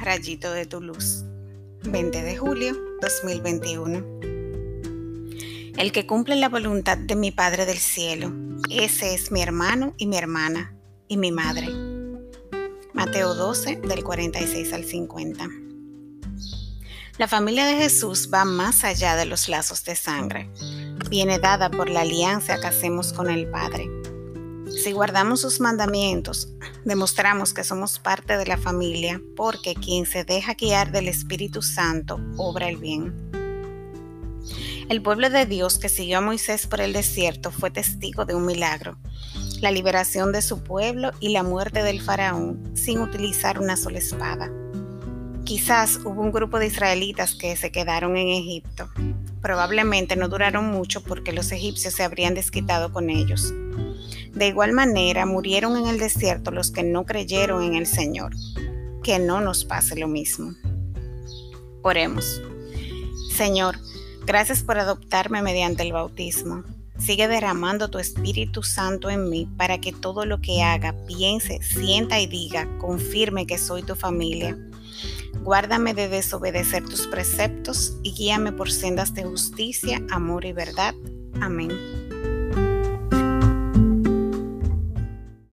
rayito de tu luz. 20 de julio 2021. El que cumple la voluntad de mi Padre del Cielo, ese es mi hermano y mi hermana y mi madre. Mateo 12 del 46 al 50. La familia de Jesús va más allá de los lazos de sangre. Viene dada por la alianza que hacemos con el Padre. Si guardamos sus mandamientos, demostramos que somos parte de la familia porque quien se deja guiar del Espíritu Santo obra el bien. El pueblo de Dios que siguió a Moisés por el desierto fue testigo de un milagro, la liberación de su pueblo y la muerte del faraón sin utilizar una sola espada. Quizás hubo un grupo de israelitas que se quedaron en Egipto. Probablemente no duraron mucho porque los egipcios se habrían desquitado con ellos. De igual manera, murieron en el desierto los que no creyeron en el Señor. Que no nos pase lo mismo. Oremos. Señor, gracias por adoptarme mediante el bautismo. Sigue derramando tu Espíritu Santo en mí para que todo lo que haga, piense, sienta y diga confirme que soy tu familia. Guárdame de desobedecer tus preceptos y guíame por sendas de justicia, amor y verdad. Amén.